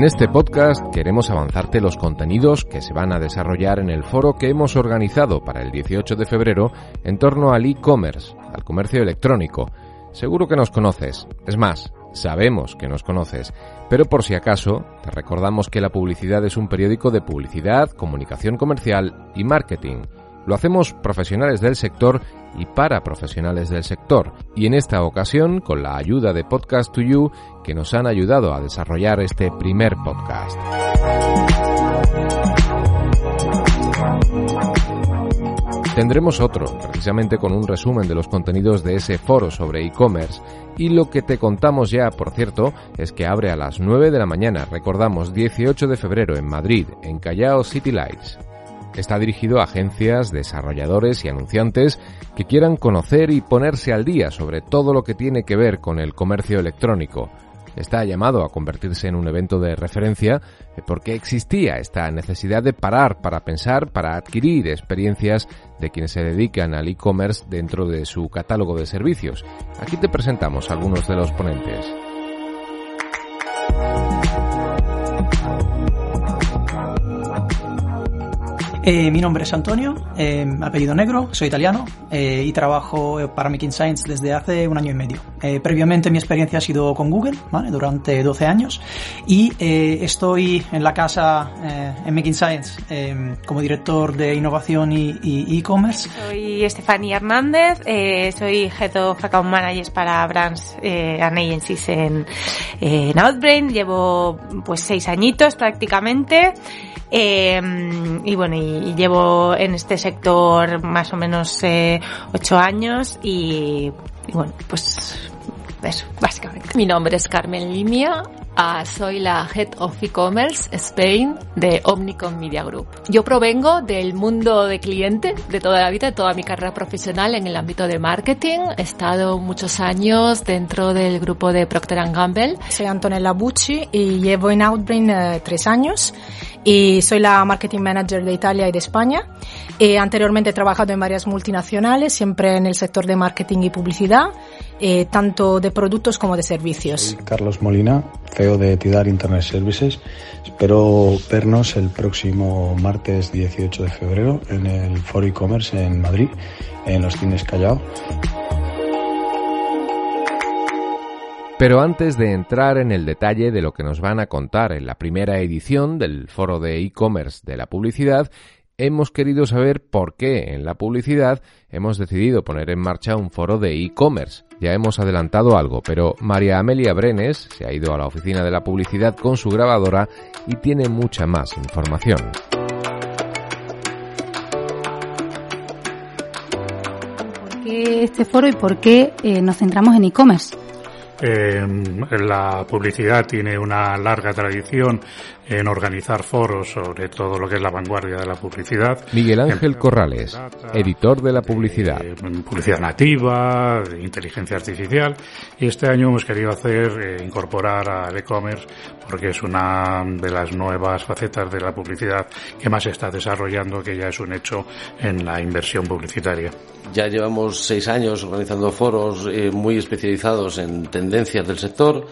En este podcast queremos avanzarte los contenidos que se van a desarrollar en el foro que hemos organizado para el 18 de febrero en torno al e-commerce, al comercio electrónico. Seguro que nos conoces. Es más, sabemos que nos conoces. Pero por si acaso, te recordamos que La Publicidad es un periódico de publicidad, comunicación comercial y marketing. Lo hacemos profesionales del sector y para profesionales del sector. Y en esta ocasión, con la ayuda de Podcast to You, que nos han ayudado a desarrollar este primer podcast. Tendremos otro, precisamente con un resumen de los contenidos de ese foro sobre e-commerce. Y lo que te contamos ya, por cierto, es que abre a las 9 de la mañana, recordamos 18 de febrero en Madrid, en Callao City Lights. Está dirigido a agencias, desarrolladores y anunciantes que quieran conocer y ponerse al día sobre todo lo que tiene que ver con el comercio electrónico. Está llamado a convertirse en un evento de referencia porque existía esta necesidad de parar para pensar, para adquirir experiencias de quienes se dedican al e-commerce dentro de su catálogo de servicios. Aquí te presentamos algunos de los ponentes. Eh, mi nombre es Antonio, eh, apellido negro, soy italiano eh, y trabajo para Making Science desde hace un año y medio. Eh, previamente mi experiencia ha sido con Google ¿vale? durante 12 años y eh, estoy en la casa eh, en Making Science eh, como director de innovación y e-commerce. soy Estefanía Hernández, eh, soy Head of Account Managers para Brands eh, and Agencies en, en Outbrain, llevo pues seis añitos prácticamente. Eh, y bueno, y, llevo en este sector más o menos eh, ocho años y, y bueno, pues eso, básicamente. Mi nombre es Carmen Limia, ah, soy la Head of E-Commerce Spain de Omnicom Media Group. Yo provengo del mundo de cliente de toda la vida, de toda mi carrera profesional en el ámbito de marketing. He estado muchos años dentro del grupo de Procter Gamble. Soy Antonella Bucci y llevo en Outbrain eh, tres años y soy la marketing manager de Italia y de España. Eh, anteriormente he trabajado en varias multinacionales, siempre en el sector de marketing y publicidad, eh, tanto de productos como de servicios. Soy Carlos Molina, CEO de Tidar Internet Services. Espero vernos el próximo martes 18 de febrero en el Foro e-commerce en Madrid, en los cines Callao. Pero antes de entrar en el detalle de lo que nos van a contar en la primera edición del foro de e-commerce de la publicidad, hemos querido saber por qué en la publicidad hemos decidido poner en marcha un foro de e-commerce. Ya hemos adelantado algo, pero María Amelia Brenes se ha ido a la oficina de la publicidad con su grabadora y tiene mucha más información. ¿Por qué este foro y por qué eh, nos centramos en e-commerce? Eh, la publicidad tiene una larga tradición en organizar foros sobre todo lo que es la vanguardia de la publicidad. Miguel Ángel Corrales, editor de la publicidad. Eh, publicidad nativa, de inteligencia artificial. Y este año hemos querido hacer, eh, incorporar al e-commerce porque es una de las nuevas facetas de la publicidad que más se está desarrollando, que ya es un hecho en la inversión publicitaria. Ya llevamos seis años organizando foros eh, muy especializados en tendencias del sector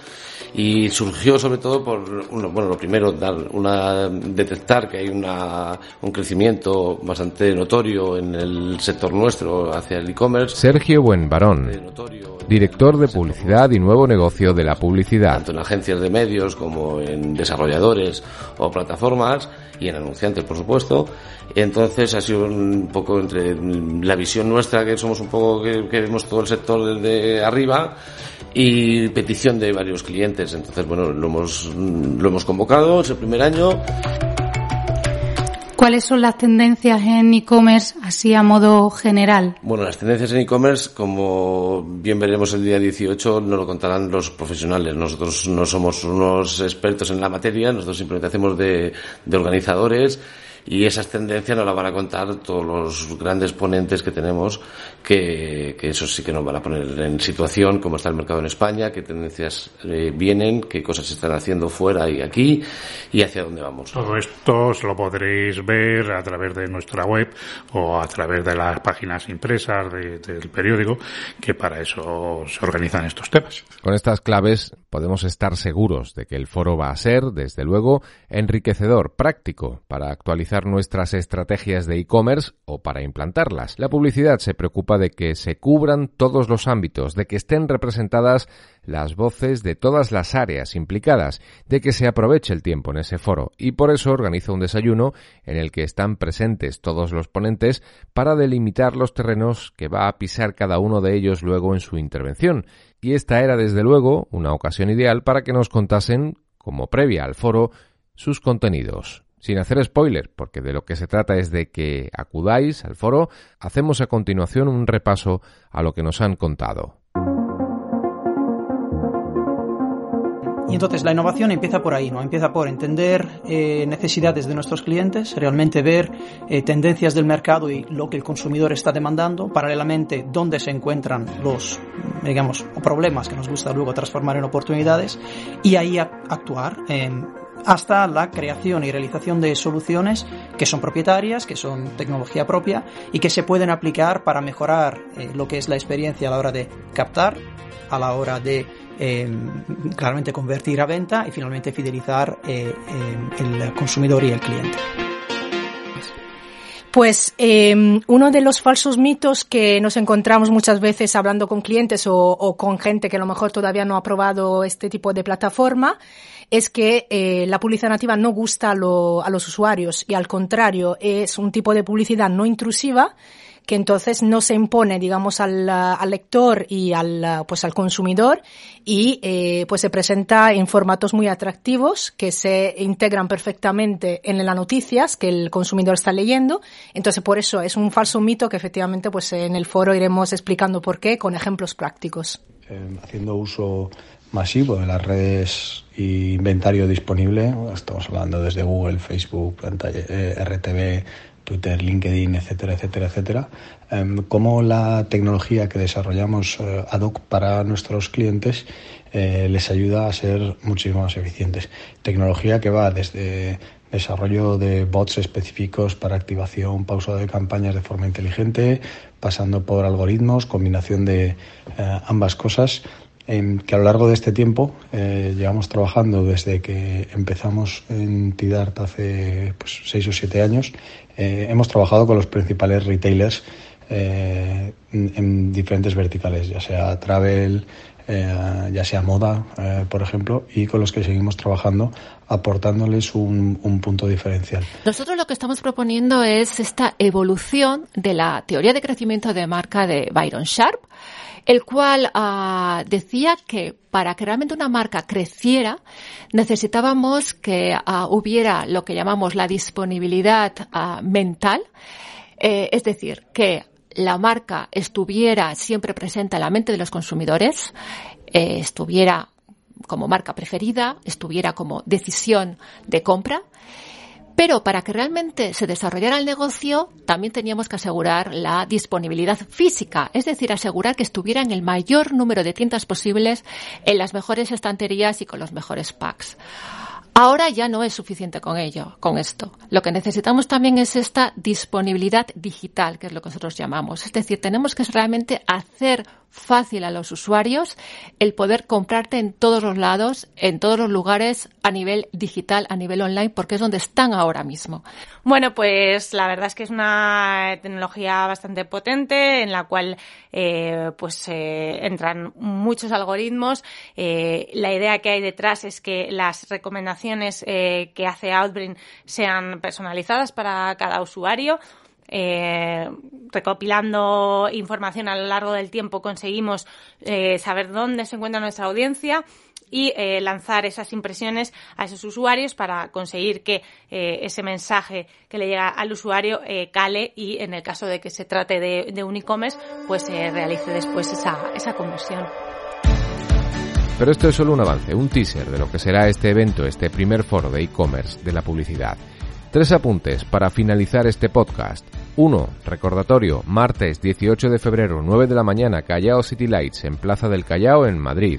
y surgió sobre todo por uno, bueno lo primero dar una detectar que hay una, un crecimiento bastante notorio en el sector nuestro hacia el e-commerce Sergio Buenvarón, director de publicidad y nuevo negocio de la publicidad. tanto en agencias de medios como en desarrolladores o plataformas y en anunciantes por supuesto entonces ha sido un poco entre la visión nuestra que somos un poco que, que vemos todo el sector desde arriba y petición de varios clientes entonces bueno lo hemos lo hemos convocado es el primer año ¿Cuáles son las tendencias en e-commerce así a modo general? Bueno, las tendencias en e-commerce, como bien veremos el día 18, no lo contarán los profesionales. Nosotros no somos unos expertos en la materia, nosotros simplemente hacemos de, de organizadores y esas tendencias nos las van a contar todos los grandes ponentes que tenemos, que, que eso sí que nos van a poner en situación, cómo está el mercado en España, qué tendencias eh, vienen, qué cosas se están haciendo fuera y aquí, y hacia dónde vamos. Todo esto os lo podréis ver a través de nuestra web o a través de las páginas impresas del periódico, que para eso se organizan estos temas. Con estas claves podemos estar seguros de que el foro va a ser, desde luego, enriquecedor, práctico, para actualizar nuestras estrategias de e-commerce o para implantarlas. La publicidad se preocupa de que se cubran todos los ámbitos, de que estén representadas las voces de todas las áreas implicadas, de que se aproveche el tiempo en ese foro y por eso organiza un desayuno en el que están presentes todos los ponentes para delimitar los terrenos que va a pisar cada uno de ellos luego en su intervención. Y esta era desde luego una ocasión ideal para que nos contasen, como previa al foro, sus contenidos. Sin hacer spoiler, porque de lo que se trata es de que acudáis al foro, hacemos a continuación un repaso a lo que nos han contado. Y entonces la innovación empieza por ahí, ¿no? Empieza por entender eh, necesidades de nuestros clientes, realmente ver eh, tendencias del mercado y lo que el consumidor está demandando, paralelamente dónde se encuentran los, digamos, problemas que nos gusta luego transformar en oportunidades y ahí actuar. en hasta la creación y realización de soluciones que son propietarias, que son tecnología propia y que se pueden aplicar para mejorar eh, lo que es la experiencia a la hora de captar, a la hora de eh, claramente convertir a venta y finalmente fidelizar eh, el consumidor y el cliente. Pues eh, uno de los falsos mitos que nos encontramos muchas veces hablando con clientes o, o, con gente que a lo mejor todavía no ha probado este tipo de plataforma es que eh, la publicidad nativa no gusta a, lo, a los usuarios y al contrario es un tipo de publicidad no intrusiva que entonces no se impone, digamos, al, lector y al, pues al consumidor y eh, pues se presenta en formatos muy atractivos que se integran perfectamente en las noticias que el consumidor está leyendo. Entonces, por eso es un falso mito que efectivamente pues en el foro iremos explicando por qué con ejemplos prácticos. Eh, haciendo uso masivo de las redes y inventario disponible, estamos hablando desde Google, Facebook, eh, RTV, Twitter, LinkedIn, etcétera, etcétera, etcétera, eh, cómo la tecnología que desarrollamos eh, ad hoc para nuestros clientes eh, les ayuda a ser muchísimo más eficientes. Tecnología que va desde desarrollo de bots específicos para activación, pausa de campañas de forma inteligente, pasando por algoritmos, combinación de ambas cosas, que a lo largo de este tiempo eh, llevamos trabajando desde que empezamos en Tidart hace pues, seis o siete años. Eh, hemos trabajado con los principales retailers eh, en, en, diferentes verticales, ya sea travel, ya sea moda, por ejemplo, y con los que seguimos trabajando aportándoles un, un, punto diferencial. Nosotros lo que estamos proponiendo es esta evolución de la teoría de crecimiento de marca de Byron Sharp, el cual uh, decía que para que realmente una marca creciera necesitábamos que uh, hubiera lo que llamamos la disponibilidad uh, mental, eh, es decir, que la marca estuviera siempre presente en la mente de los consumidores, eh, estuviera como marca preferida, estuviera como decisión de compra. Pero para que realmente se desarrollara el negocio, también teníamos que asegurar la disponibilidad física, es decir, asegurar que estuviera en el mayor número de tiendas posibles, en las mejores estanterías y con los mejores packs. Ahora ya no es suficiente con ello, con esto. Lo que necesitamos también es esta disponibilidad digital, que es lo que nosotros llamamos. Es decir, tenemos que realmente hacer fácil a los usuarios el poder comprarte en todos los lados, en todos los lugares, a nivel digital, a nivel online, porque es donde están ahora mismo. Bueno, pues la verdad es que es una tecnología bastante potente en la cual eh, pues eh, entran muchos algoritmos. Eh, la idea que hay detrás es que las recomendaciones eh, que hace Outbrain sean personalizadas para cada usuario eh, recopilando información a lo largo del tiempo conseguimos eh, saber dónde se encuentra nuestra audiencia y eh, lanzar esas impresiones a esos usuarios para conseguir que eh, ese mensaje que le llega al usuario eh, cale y en el caso de que se trate de, un e-commerce, pues se realice después esa, esa conversión. Pero esto es solo un avance, un teaser de lo que será este evento, este primer foro de e-commerce de la publicidad. Tres apuntes para finalizar este podcast. 1. Recordatorio, martes 18 de febrero, 9 de la mañana, Callao City Lights, en Plaza del Callao, en Madrid.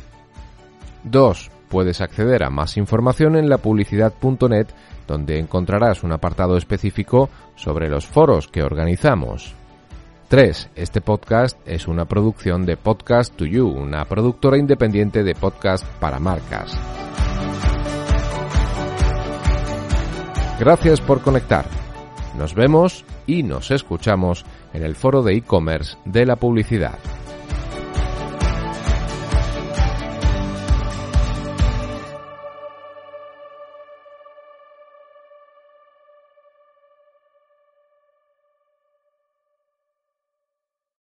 2. Puedes acceder a más información en lapublicidad.net, donde encontrarás un apartado específico sobre los foros que organizamos. 3. Este podcast es una producción de Podcast to You, una productora independiente de podcast para marcas. Gracias por conectar. Nos vemos y nos escuchamos en el foro de e-commerce de la publicidad.